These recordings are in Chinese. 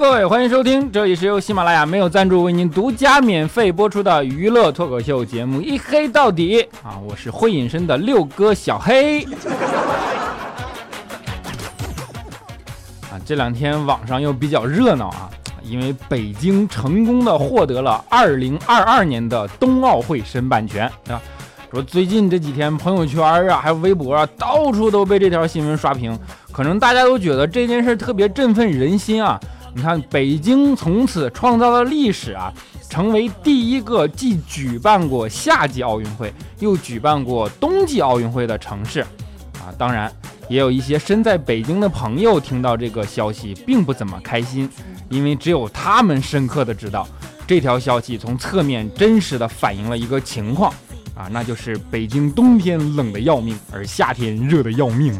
各位，欢迎收听，这里是由喜马拉雅没有赞助为您独家免费播出的娱乐脱口秀节目《一黑到底》啊，我是会隐身的六哥小黑。啊，这两天网上又比较热闹啊，因为北京成功的获得了2022年的冬奥会申办权啊。说最近这几天朋友圈啊，还有微博啊，到处都被这条新闻刷屏，可能大家都觉得这件事特别振奋人心啊。你看，北京从此创造了历史啊，成为第一个既举办过夏季奥运会又举办过冬季奥运会的城市啊。当然，也有一些身在北京的朋友听到这个消息并不怎么开心，因为只有他们深刻的知道，这条消息从侧面真实的反映了一个情况啊，那就是北京冬天冷的要命，而夏天热的要命。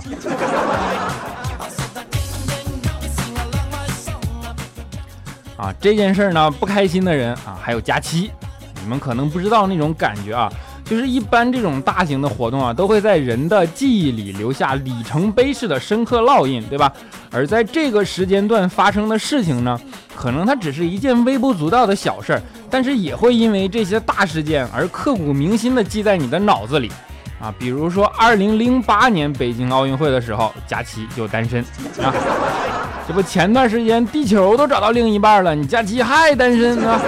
啊这件事儿呢，不开心的人啊，还有假期，你们可能不知道那种感觉啊，就是一般这种大型的活动啊，都会在人的记忆里留下里程碑式的深刻烙印，对吧？而在这个时间段发生的事情呢，可能它只是一件微不足道的小事儿，但是也会因为这些大事件而刻骨铭心的记在你的脑子里啊。比如说，二零零八年北京奥运会的时候，假期就单身啊。这不前段时间地球都找到另一半了，你假期还单身呢？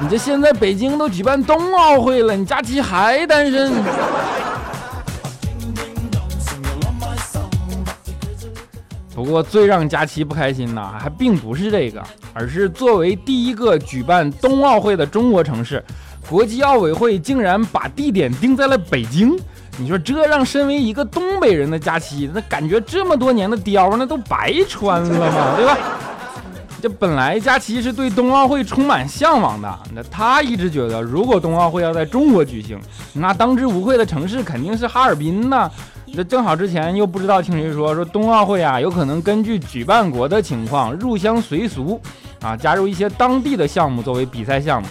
你这现在北京都举办冬奥会了，你假期还单身？不过最让佳琪不开心的还并不是这个，而是作为第一个举办冬奥会的中国城市，国际奥委会竟然把地点定在了北京。你说这让身为一个东北人的佳期，那感觉这么多年的貂那都白穿了嘛，对吧？这本来佳琪是对冬奥会充满向往的，那他一直觉得，如果冬奥会要在中国举行，那当之无愧的城市肯定是哈尔滨呐。那正好之前又不知道听谁说，说冬奥会啊，有可能根据举办国的情况入乡随俗，啊，加入一些当地的项目作为比赛项目。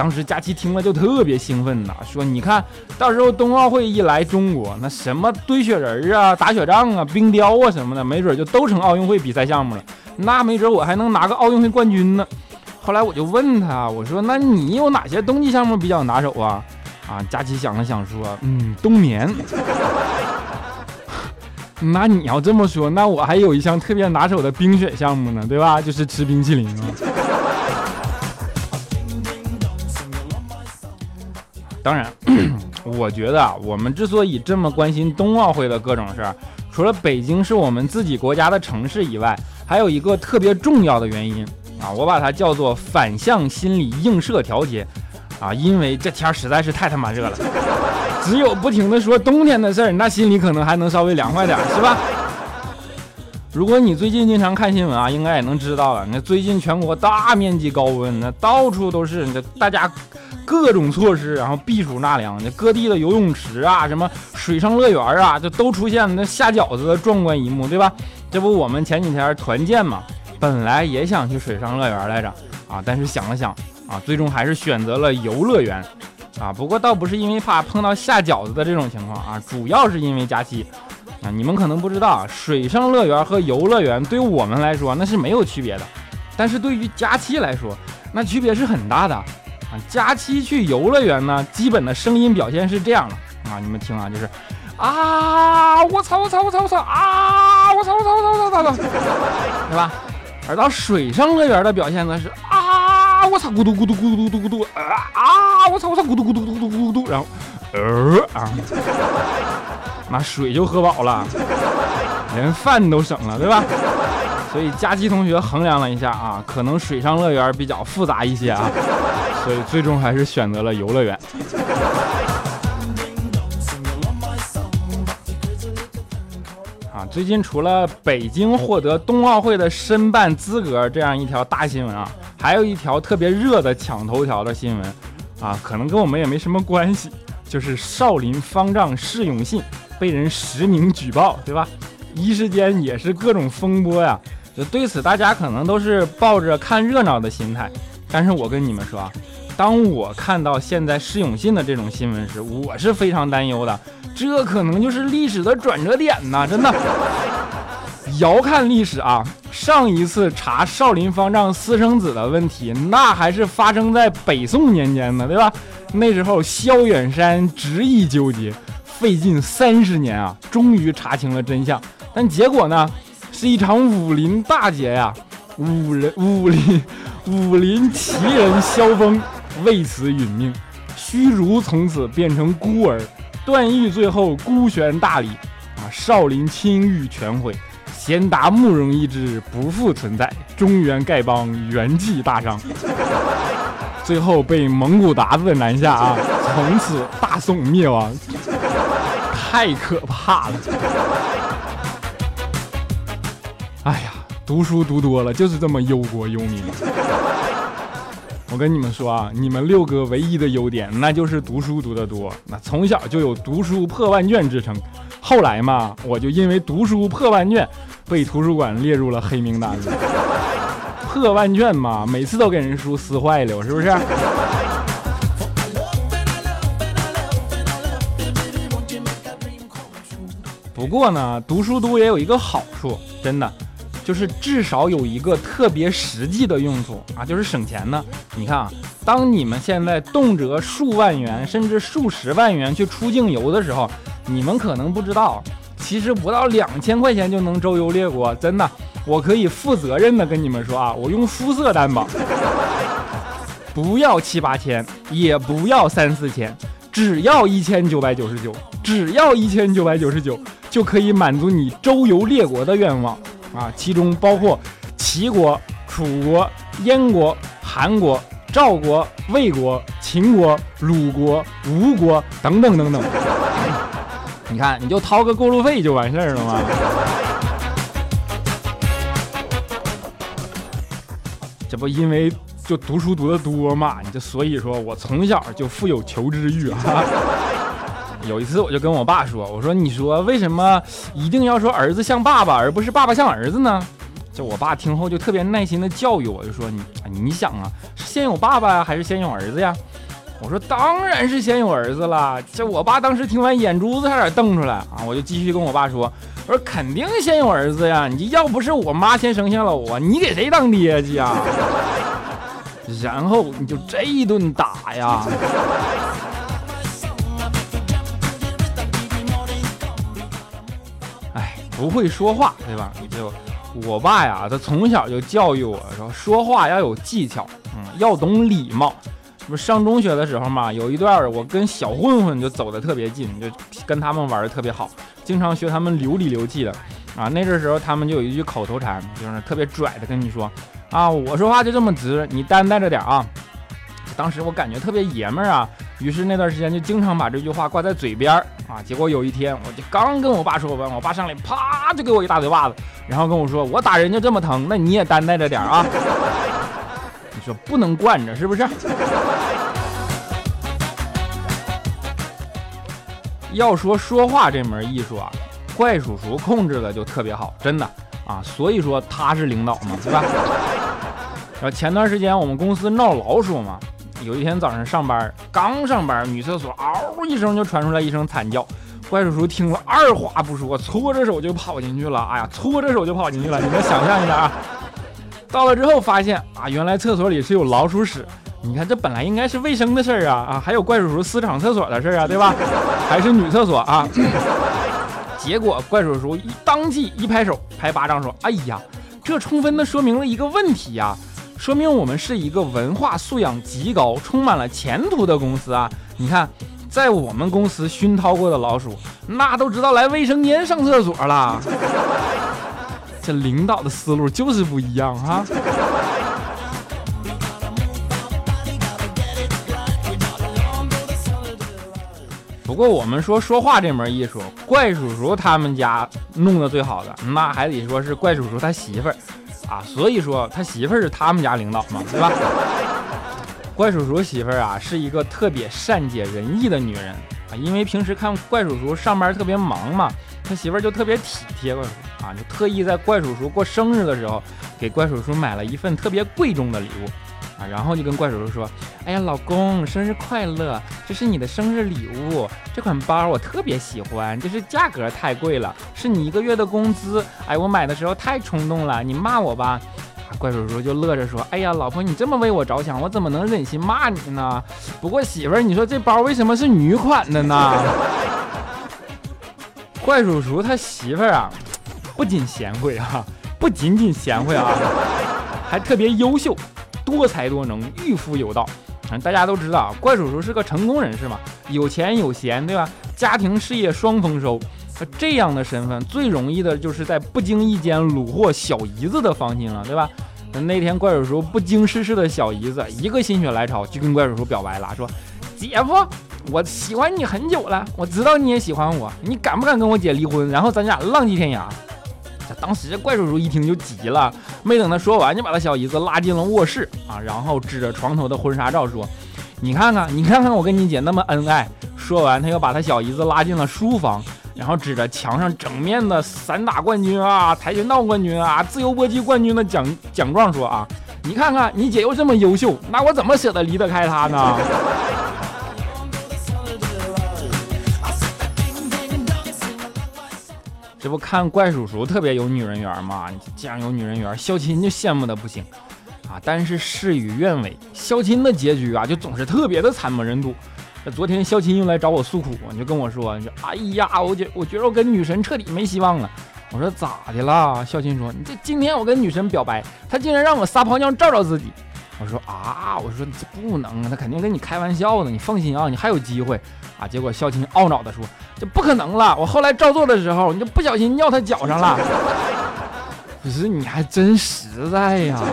当时佳琪听了就特别兴奋呐，说：“你看到时候冬奥会一来中国，那什么堆雪人啊、打雪仗啊、冰雕啊什么的，没准就都成奥运会比赛项目了。那没准我还能拿个奥运会冠军呢。”后来我就问他，我说：“那你有哪些冬季项目比较拿手啊？”啊，佳琪想了想说：“嗯，冬眠。那你要这么说，那我还有一项特别拿手的冰雪项目呢，对吧？就是吃冰淇淋啊。”当然，我觉得啊，我们之所以这么关心冬奥会的各种事儿，除了北京是我们自己国家的城市以外，还有一个特别重要的原因啊，我把它叫做反向心理映射调节啊，因为这天实在是太他妈热了，只有不停的说冬天的事儿，那心里可能还能稍微凉快点，是吧？如果你最近经常看新闻啊，应该也能知道了，那最近全国大面积高温，那到处都是，那大家。各种措施，然后避暑纳凉，那各地的游泳池啊，什么水上乐园啊，就都出现那下饺子的壮观一幕，对吧？这不，我们前几天团建嘛，本来也想去水上乐园来着啊，但是想了想啊，最终还是选择了游乐园啊。不过倒不是因为怕碰到下饺子的这种情况啊，主要是因为假期啊。你们可能不知道，水上乐园和游乐园对于我们来说那是没有区别的，但是对于假期来说，那区别是很大的。啊，假期去游乐园呢，基本的声音表现是这样的啊，你们听啊，就是啊，我操我操我操我操啊，我操我操我操我操我操，对吧？而到水上乐园的表现呢是啊，我操咕嘟咕嘟咕嘟咕嘟咕嘟啊啊，我操我操咕嘟咕嘟咕嘟咕嘟，然后呃啊，那水就喝饱了，连饭都省了，对吧？所以佳琪同学衡量了一下啊，可能水上乐园比较复杂一些啊。所以最终还是选择了游乐园。啊，最近除了北京获得冬奥会的申办资格这样一条大新闻啊，还有一条特别热的抢头条的新闻啊，可能跟我们也没什么关系，就是少林方丈释永信被人实名举报，对吧？一时间也是各种风波呀。对此，大家可能都是抱着看热闹的心态。但是我跟你们说啊，当我看到现在释永信的这种新闻时，我是非常担忧的。这可能就是历史的转折点呐！真的，遥看历史啊，上一次查少林方丈私生子的问题，那还是发生在北宋年间呢，对吧？那时候萧远山执意纠结，费尽三十年啊，终于查清了真相。但结果呢，是一场武林大劫呀！武人武林武林奇人萧峰为此殒命，虚竹从此变成孤儿，段誉最后孤悬大理，啊，少林清誉全毁。贤达慕容一之不复存在，中原丐帮元气大伤，最后被蒙古鞑子南下啊！从此大宋灭亡，太可怕了！哎呀，读书读多了就是这么忧国忧民。我跟你们说啊，你们六哥唯一的优点那就是读书读得多，那从小就有读书破万卷之称。后来嘛，我就因为读书破万卷。被图书馆列入了黑名单了，破万卷嘛，每次都给人书撕坏了，是不是？不过呢，读书多也有一个好处，真的，就是至少有一个特别实际的用处啊，就是省钱呢。你看啊，当你们现在动辄数万元甚至数十万元去出境游的时候，你们可能不知道。其实不到两千块钱就能周游列国，真的，我可以负责任的跟你们说啊，我用肤色担保，不要七八千，也不要三四千，只要一千九百九十九，只要一千九百九十九就可以满足你周游列国的愿望啊！其中包括齐国、楚国、燕国、韩国、赵国、魏国、秦国、鲁国、吴国等等等等。你看，你就掏个过路费就完事儿了吗？这不因为就读书读的多嘛？你就所以说我从小就富有求知欲啊。有一次我就跟我爸说：“我说你说为什么一定要说儿子像爸爸，而不是爸爸像儿子呢？”就我爸听后就特别耐心的教育我，就说：“你你想啊，是先有爸爸呀，还是先有儿子呀？”我说当然是先有儿子了，这我爸当时听完眼珠子差点瞪出来啊！我就继续跟我爸说，我说肯定先有儿子呀，你要不是我妈先生下了我，你给谁当爹去呀？然后你就这一顿打呀！不会说话对吧？你就我爸呀，他从小就教育我说，说话要有技巧，嗯，要懂礼貌。不是上中学的时候嘛，有一段我跟小混混就走的特别近，就跟他们玩的特别好，经常学他们流里流气的啊。那阵时候他们就有一句口头禅，就是特别拽的跟你说啊，我说话就这么直，你担待着点啊。当时我感觉特别爷们儿啊，于是那段时间就经常把这句话挂在嘴边儿啊。结果有一天，我就刚跟我爸说完，我爸上来啪就给我一大嘴巴子，然后跟我说，我打人就这么疼，那你也担待着点啊。你说不能惯着是不是？要说说话这门艺术啊，怪叔叔控制的就特别好，真的啊，所以说他是领导嘛，对吧？然后前段时间我们公司闹老鼠嘛，有一天早上上班，刚上班，女厕所嗷一声就传出来一声惨叫，怪叔叔听了二话不说，搓着手就跑进去了，哎呀，搓着手就跑进去了，你们想象一下啊，到了之后发现啊，原来厕所里是有老鼠屎。你看，这本来应该是卫生的事儿啊啊，还有怪叔叔私闯厕所的事儿啊，对吧？还是女厕所啊？结果怪叔叔一当即一拍手，拍巴掌说：“哎呀，这充分的说明了一个问题呀，说明我们是一个文化素养极高、充满了前途的公司啊！你看，在我们公司熏陶过的老鼠，那都知道来卫生间上厕所了。这领导的思路就是不一样哈。”不过我们说说话这门艺术，怪叔叔他们家弄得最好的，那还得说是怪叔叔他媳妇儿啊。所以说他媳妇儿是他们家领导嘛，对吧？怪叔叔媳妇儿啊，是一个特别善解人意的女人啊。因为平时看怪叔叔上班特别忙嘛，他媳妇儿就特别体贴怪叔叔啊，就特意在怪叔叔过生日的时候，给怪叔叔买了一份特别贵重的礼物然后就跟怪叔叔说：“哎呀，老公，生日快乐！这是你的生日礼物，这款包我特别喜欢，就是价格太贵了，是你一个月的工资。哎，我买的时候太冲动了，你骂我吧。”怪叔叔就乐着说：“哎呀，老婆，你这么为我着想，我怎么能忍心骂你呢？不过媳妇儿，你说这包为什么是女款的呢？” 怪叔叔他媳妇儿啊，不仅贤惠啊，不仅仅贤惠啊，还特别优秀。多才多能，御夫有道。大家都知道，怪叔叔是个成功人士嘛，有钱有闲，对吧？家庭事业双丰收。这样的身份最容易的就是在不经意间虏获小姨子的芳心了，对吧？那天怪叔叔不经世事的小姨子一个心血来潮就跟怪叔叔表白了，说：“姐夫，我喜欢你很久了，我知道你也喜欢我，你敢不敢跟我姐离婚？然后咱俩浪迹天涯？”当时怪叔叔一听就急了，没等他说完，就把他小姨子拉进了卧室啊，然后指着床头的婚纱照说：“你看看，你看看我跟你姐那么恩爱。”说完，他又把他小姨子拉进了书房，然后指着墙上整面的散打冠军啊、跆拳道冠军啊、自由搏击冠军的奖奖状说：“啊，你看看你姐又这么优秀，那我怎么舍得离得开她呢？”这不看怪叔叔特别有女人缘吗？既然有女人缘，肖钦就羡慕的不行啊。但是事与愿违，肖钦的结局啊，就总是特别的惨不忍睹。这昨天肖钦又来找我诉苦，你就跟我说：“你说，哎呀，我觉我觉得我跟女神彻底没希望了。”我说咋的了？肖钦说：“你这今天我跟女神表白，她竟然让我撒泡尿照照自己。”我说啊，我说这不能啊，他肯定跟你开玩笑呢。你放心啊，你还有机会啊。结果孝钦懊恼地说：“这不可能了，我后来照做的时候，你就不小心尿他脚上了。”不是，你还真实在呀。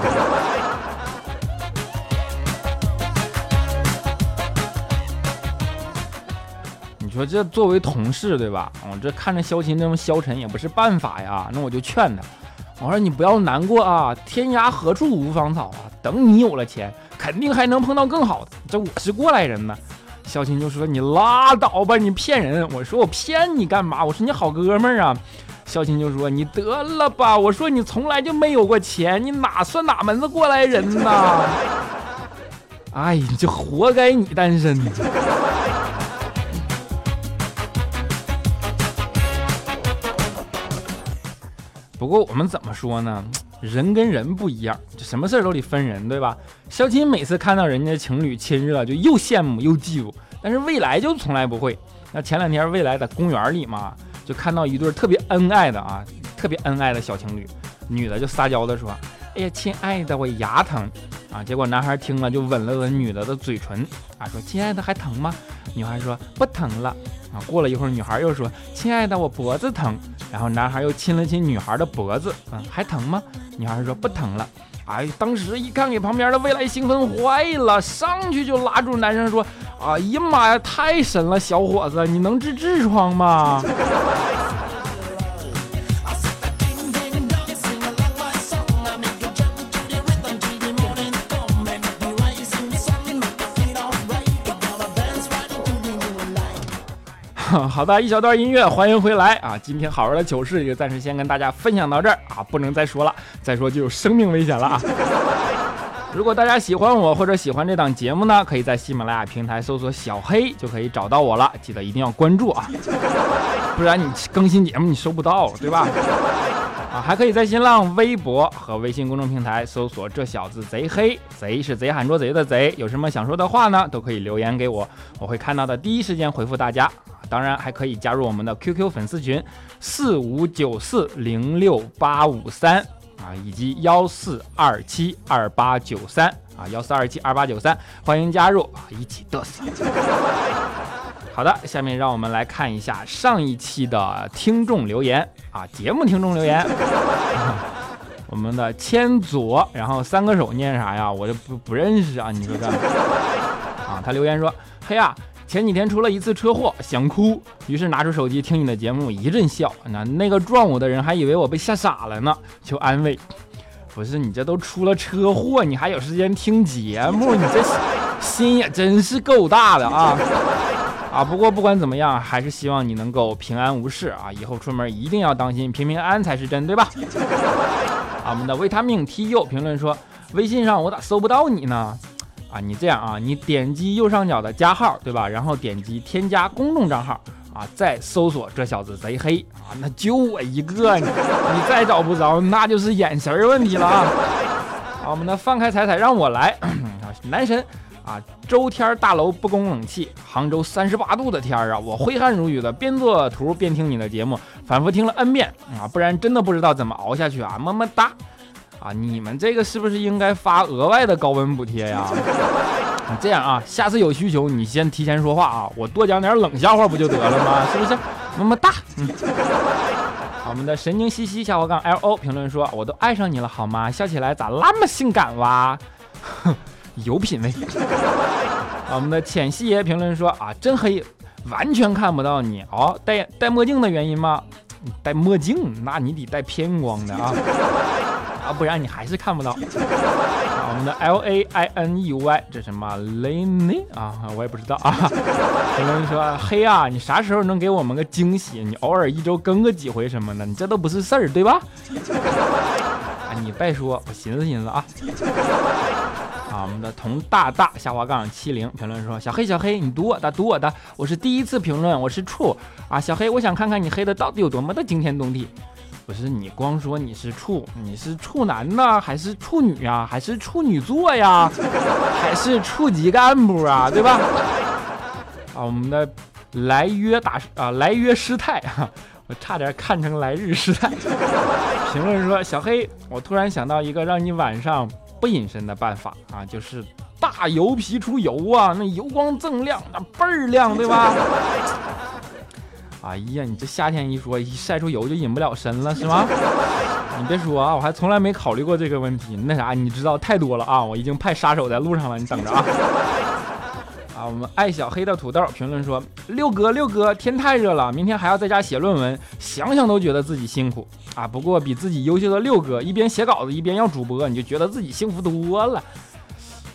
你说这作为同事对吧？我这看着肖钦这么消沉也不是办法呀。那我就劝他。我说你不要难过啊，天涯何处无芳草啊！等你有了钱，肯定还能碰到更好的。这我是过来人呢。肖钦就说你拉倒吧，你骗人！我说我骗你干嘛？我说你好哥们儿啊。肖钦就说你得了吧，我说你从来就没有过钱，你哪算哪门子过来人呐？哎，你就活该你单身。不过我们怎么说呢？人跟人不一样，就什么事儿都得分人，对吧？肖钦每次看到人家情侣亲热，就又羡慕又嫉妒，但是未来就从来不会。那前两天未来在公园里嘛，就看到一对特别恩爱的啊，特别恩爱的小情侣，女的就撒娇的说：“哎呀，亲爱的，我牙疼啊。”结果男孩听了就吻了吻女的的嘴唇啊，说：“亲爱的，还疼吗？”女孩说：“不疼了。”啊，过了一会儿，女孩又说：“亲爱的，我脖子疼。”然后男孩又亲了亲女孩的脖子，嗯，还疼吗？女孩说不疼了。哎，当时一看给旁边的未来兴奋坏了，上去就拉住男生说：“哎呀妈呀，太神了，小伙子，你能治痔疮吗？” 好的，一小段音乐，欢迎回来啊！今天好玩的糗事就暂时先跟大家分享到这儿啊，不能再说了，再说就有生命危险了啊！如果大家喜欢我或者喜欢这档节目呢，可以在喜马拉雅平台搜索“小黑”就可以找到我了，记得一定要关注啊，不然你更新节目你收不到，对吧？还可以在新浪微博和微信公众平台搜索“这小子贼黑”，贼是贼喊捉贼的贼，有什么想说的话呢，都可以留言给我，我会看到的第一时间回复大家。当然还可以加入我们的 QQ 粉丝群四五九四零六八五三啊，以及幺四二七二八九三啊，幺四二七二八九三，欢迎加入啊，一起嘚瑟。好的，下面让我们来看一下上一期的听众留言啊，节目听众留言。我们的千左，然后三个手念啥呀？我就不不认识啊，你说这啊？他留言说：嘿呀。前几天出了一次车祸，想哭，于是拿出手机听你的节目，一阵笑。那那个撞我的人还以为我被吓傻了呢，求安慰。不是你这都出了车祸，你还有时间听节目？你这心也真是够大的啊！啊，不过不管怎么样，还是希望你能够平安无事啊！以后出门一定要当心，平平安才是真，对吧？啊，我们的维他命 T U 评论说。微信上我咋搜不到你呢？啊，你这样啊，你点击右上角的加号，对吧？然后点击添加公众账号啊，再搜索这小子贼黑啊，那就我一个，你你再找不着，那就是眼神问题了啊。啊，我们的放开彩彩让我来，男神啊，周天大楼不供冷气，杭州三十八度的天儿啊，我挥汗如雨的边做图边听你的节目，反复听了 N 遍啊，不然真的不知道怎么熬下去啊，么么哒。啊，你们这个是不是应该发额外的高温补贴呀？你 这样啊，下次有需求你先提前说话啊，我多讲点冷笑话不就得了吗？是不是？么么哒。嗯。我们的神经兮兮下滑杠 L O 评论说，我都爱上你了好吗？笑起来咋那么性感哇？哼 有品位。啊我们的浅汐爷评论说啊，真黑，完全看不到你哦。戴戴墨镜的原因吗？戴墨镜，那你得戴偏光的啊。啊，不然你还是看不到。我们的 L A I N E Y 这什么雷内啊？我也不知道啊。评论说黑啊，你啥时候能给我们个惊喜？你偶尔一周更个几回什么的，你这都不是事儿，对吧？啊，你别说，我寻思寻思啊。啊，我们的童大大下滑杠七零评论说：小黑小黑，你读我的读我的，我是第一次评论，我是处啊。小黑，我想看看你黑的到底有多么的惊天动地。不是你光说你是处，你是处男呢，还是处女呀，还是处女座呀，还是处级干部啊，对吧？啊，我们的来约大啊，来约师太啊，我差点看成来日师太。评论说小黑，我突然想到一个让你晚上不隐身的办法啊，就是大油皮出油啊，那油光锃亮，那倍儿亮，对吧？哎呀，你这夏天一说一晒出油就隐不了身了是吗？你别说啊，我还从来没考虑过这个问题。那啥，你知道太多了啊！我已经派杀手在路上了，你等着啊！啊，我们爱小黑的土豆评论说：六哥六哥，天太热了，明天还要在家写论文，想想都觉得自己辛苦啊。不过比自己优秀的六哥一边写稿子一边要主播，你就觉得自己幸福多了。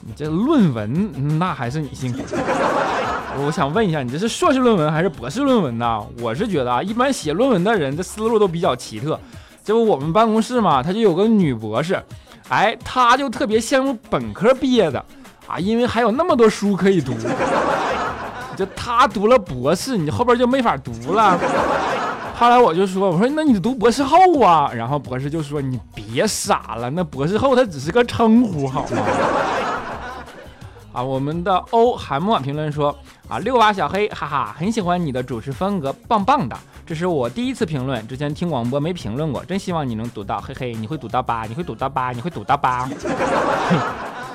你这论文那还是你辛苦。我想问一下，你这是硕士论文还是博士论文呢？我是觉得啊，一般写论文的人的思路都比较奇特。这不我们办公室嘛，他就有个女博士，哎，她就特别羡慕本科毕业的啊，因为还有那么多书可以读。就他读了博士，你后边就没法读了。后来我就说，我说那你读博士后啊？然后博士就说你别傻了，那博士后他只是个称呼，好吗？啊，我们的欧韩墨评论说啊，六娃小黑，哈哈，很喜欢你的主持风格，棒棒的。这是我第一次评论，之前听广播没评论过，真希望你能读到，嘿嘿，你会读到吧？你会读到吧？你会读到吧？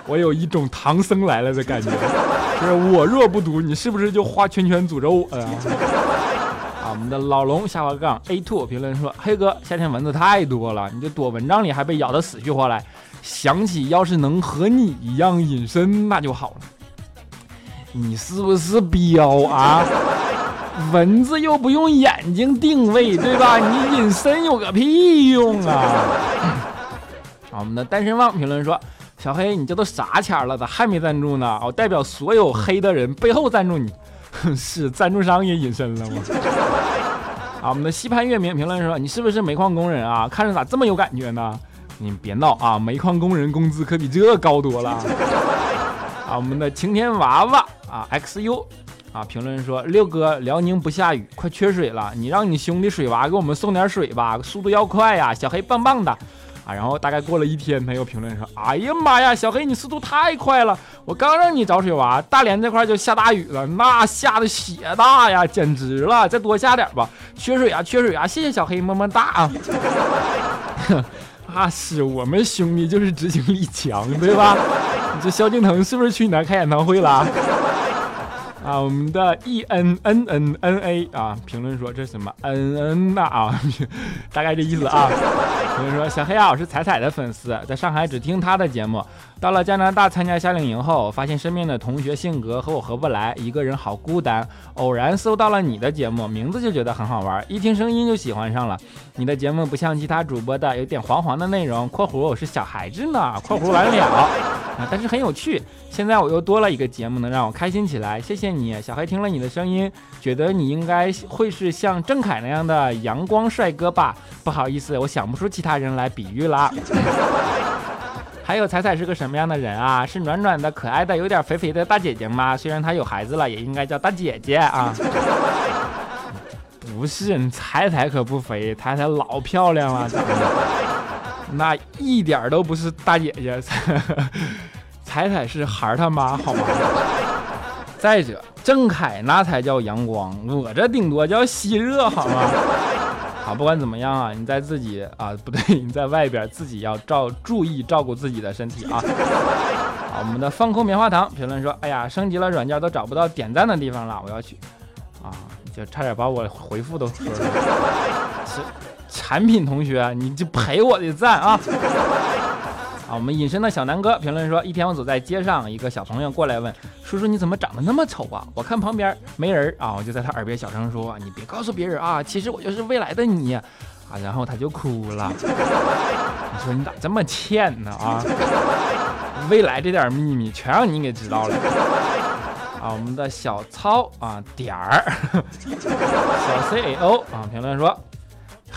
我有一种唐僧来了的感觉，就是我若不读，你是不是就画圈圈诅咒我呀？啊，我们的老龙下滑杠 A two 评论说，黑哥，夏天蚊子太多了，你这躲蚊帐里还被咬得死去活来。想起要是能和你一样隐身，那就好了。你是不是彪啊？蚊子又不用眼睛定位，对吧？你隐身有个屁用啊 啊！我们的单身汪评论说：“小黑，你这都啥钱了，咋还没赞助呢？我代表所有黑的人背后赞助你。是赞助商也隐身了吗？” 啊，我们的西潘月明评论说：“你是不是煤矿工人啊？看着咋这么有感觉呢？”你别闹啊！煤矿工人工资可比这高多了。啊，我们的晴天娃娃啊，XU 啊，评论说六哥，辽宁不下雨，快缺水了，你让你兄弟水娃给我们送点水吧，速度要快呀！小黑棒棒的啊！然后大概过了一天，他又评论说：哎呀妈呀，小黑你速度太快了，我刚让你找水娃，大连这块就下大雨了，那下的血大呀，简直了！再多下点吧，缺水啊，缺水啊！谢谢小黑，么么哒啊！那 是我们兄弟就是执行力强，对吧？你这萧敬腾是不是去你那开演唱会了？啊，我们的 E N N N N A 啊，评论说这是什么 N N 呐啊，大概这意思啊。评论说小黑啊，我是彩彩的粉丝，在上海只听他的节目，到了加拿大参加夏令营后，发现身边的同学性格和我合不来，一个人好孤单。偶然搜到了你的节目，名字就觉得很好玩，一听声音就喜欢上了。你的节目不像其他主播的有点黄黄的内容（括弧我是小孩子呢），括弧完了啊，但是很有趣。现在我又多了一个节目，能让我开心起来，谢谢你，小黑。听了你的声音，觉得你应该会是像郑恺那样的阳光帅哥吧？不好意思，我想不出其他人来比喻了。还有彩彩是个什么样的人啊？是暖暖的、可爱的、有点肥肥的大姐姐吗？虽然她有孩子了，也应该叫大姐姐啊。不是，彩彩可不肥，彩彩老漂亮了，那一点都不是大姐姐。彩彩是孩儿他妈，好吗？再者，郑恺那才叫阳光，我这顶多叫吸热，好吗？好，不管怎么样啊，你在自己啊，不对，你在外边自己要照注意照顾自己的身体啊。好，我们的放空棉花糖评论说，哎呀，升级了软件都找不到点赞的地方了，我要去啊，就差点把我回复都说了。产品同学，你就赔我的赞啊。啊，我们隐身的小南哥评论说，一天我走在街上，一个小朋友过来问叔叔你怎么长得那么丑啊？我看旁边没人啊，我就在他耳边小声说，你别告诉别人啊，其实我就是未来的你啊。然后他就哭了。你说你咋这么欠呢啊？未来这点秘密全让你给知道了。啊，我们的小操啊点儿，小 C A O 啊评论说，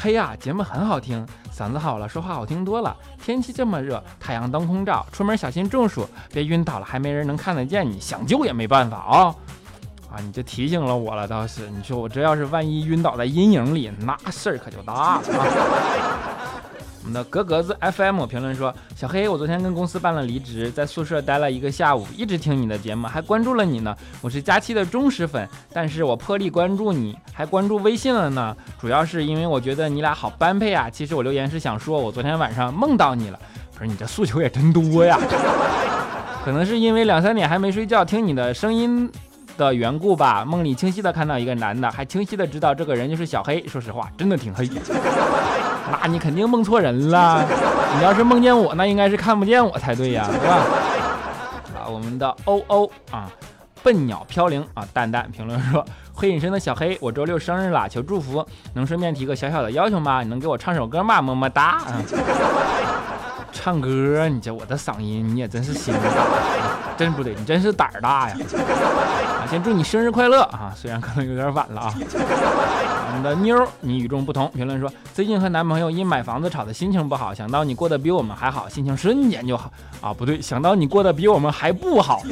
嘿呀，节目很好听。嗓子好了，说话好听多了。天气这么热，太阳当空照，出门小心中暑，别晕倒了，还没人能看得见你，想救也没办法啊！啊，你就提醒了我了，倒是。你说我这要是万一晕倒在阴影里，那事儿可就大了啊！的格格子 FM 评论说：“小黑，我昨天跟公司办了离职，在宿舍待了一个下午，一直听你的节目，还关注了你呢。我是佳期的忠实粉，但是我破例关注你，还关注微信了呢。主要是因为我觉得你俩好般配啊。其实我留言是想说，我昨天晚上梦到你了。不是你这诉求也真多呀？可能是因为两三点还没睡觉，听你的声音的缘故吧。梦里清晰的看到一个男的，还清晰的知道这个人就是小黑。说实话，真的挺黑。”那你肯定梦错人了。你要是梦见我，那应该是看不见我才对呀，是吧？啊，我们的欧欧啊，笨鸟飘零啊，蛋蛋评论说：会隐身的小黑，我周六生日了，求祝福。能顺便提个小小的要求吗？你能给我唱首歌吗？么么哒。唱歌，你这我的嗓音，你也真是心大，真不对，你真是胆儿大呀。啊，先祝你生日快乐啊，虽然可能有点晚了啊。我们的妞，你与众不同。评论说，最近和男朋友因买房子吵得心情不好，想到你过得比我们还好，心情瞬间就好啊！不对，想到你过得比我们还不好，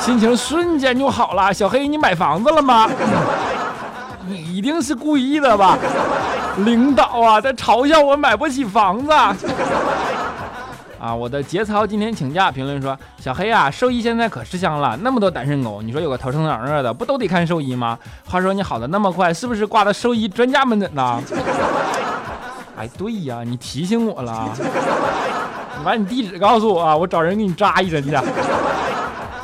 心情瞬间就好了。小黑，你买房子了吗？你一定是故意的吧？领导啊，在嘲笑我买不起房子。啊，我的节操今天请假。评论说，小黑啊，兽医现在可吃香了，那么多单身狗，你说有个头疼脑热的，不都得看兽医吗？话说你好的那么快，是不是挂的兽医专家门诊呢？哎，对呀，你提醒我了，你把你地址告诉我啊，我找人给你扎一针去。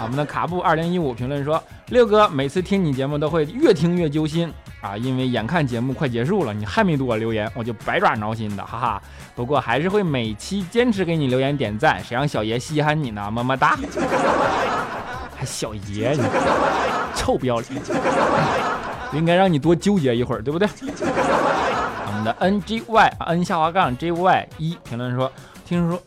我们的卡布二零一五评论说，六哥每次听你节目都会越听越揪心。啊，因为眼看节目快结束了，你还没给我留言，我就百爪挠心的，哈哈。不过还是会每期坚持给你留言点赞，谁让小爷稀罕你呢？么么哒。还小爷，你臭不要脸，应该让你多纠结一会儿，对不对？我们的 N G Y N 下滑杠 J Y 一评论说，听说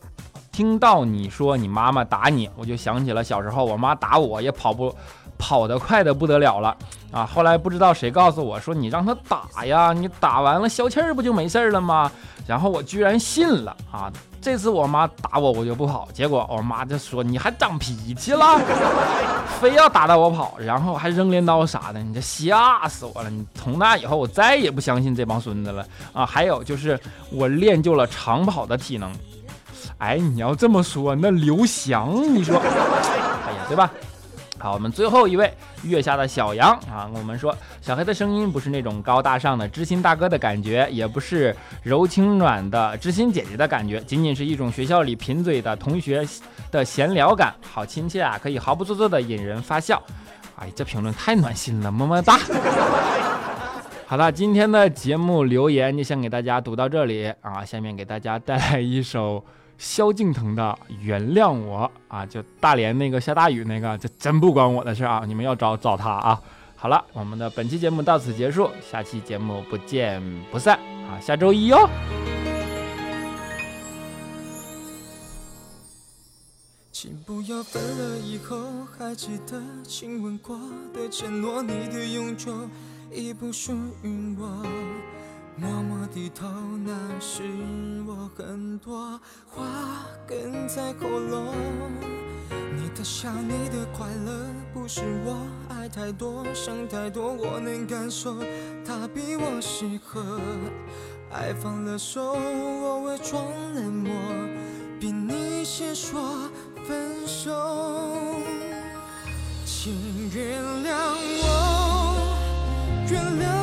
听到你说你妈妈打你，我就想起了小时候我妈打我也跑不。跑得快的不得了了啊！后来不知道谁告诉我说，你让他打呀，你打完了消气儿不就没事了吗？然后我居然信了啊！这次我妈打我，我就不跑。结果我妈就说你还长脾气了，非要打到我跑，然后还扔镰刀啥的，你这吓死我了！你从那以后我再也不相信这帮孙子了啊！还有就是我练就了长跑的体能。哎，你要这么说，那刘翔，你说，哎呀，对吧？好，我们最后一位月下的小杨啊，我们说小黑的声音不是那种高大上的知心大哥的感觉，也不是柔情暖的知心姐姐的感觉，仅仅是一种学校里贫嘴的同学的闲聊感，好亲切啊，可以毫不做作的引人发笑。哎，这评论太暖心了，么么哒。好了，今天的节目留言就先给大家读到这里啊，下面给大家带来一首。萧敬腾的《原谅我》啊，就大连那个下大雨那个，这真不关我的事啊！你们要找找他啊！好了，我们的本期节目到此结束，下期节目不见不散啊！下周一哦。请不要分了以后还记得亲吻过的承诺，你的永久已不属于我。默默低头，那是我很多话哽在喉咙。你的笑，你的快乐，不是我爱太多，想太多，我能感受，他比我适合。爱放了手，我伪装冷漠，比你先说分手。请原谅我，原谅。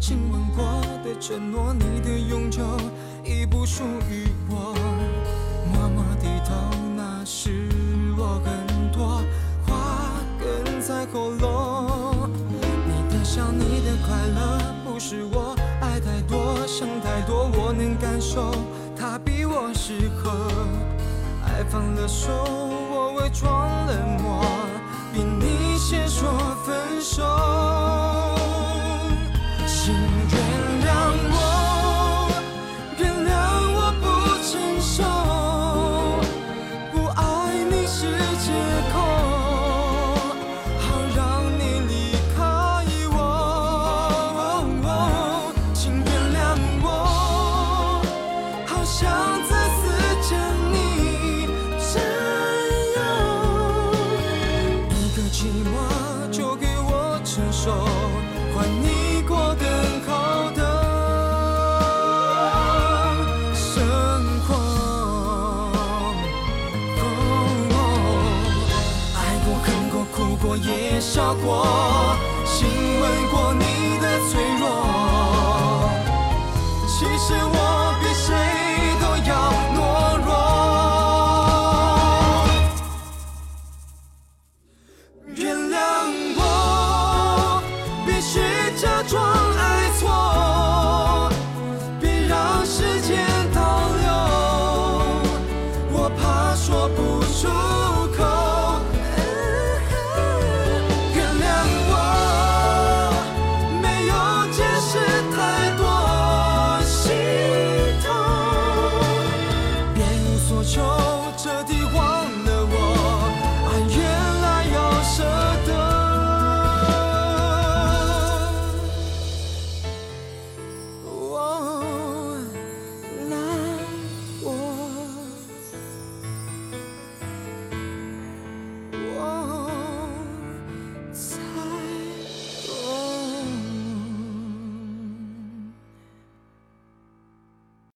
亲吻过的承诺，你的永久已不属于我。默默低头，那是我很多话哽在喉咙。你的笑，你的快乐，不是我爱太多，想太多，我能感受，他比我适合。爱放了手，我伪装冷漠，比你先说分手。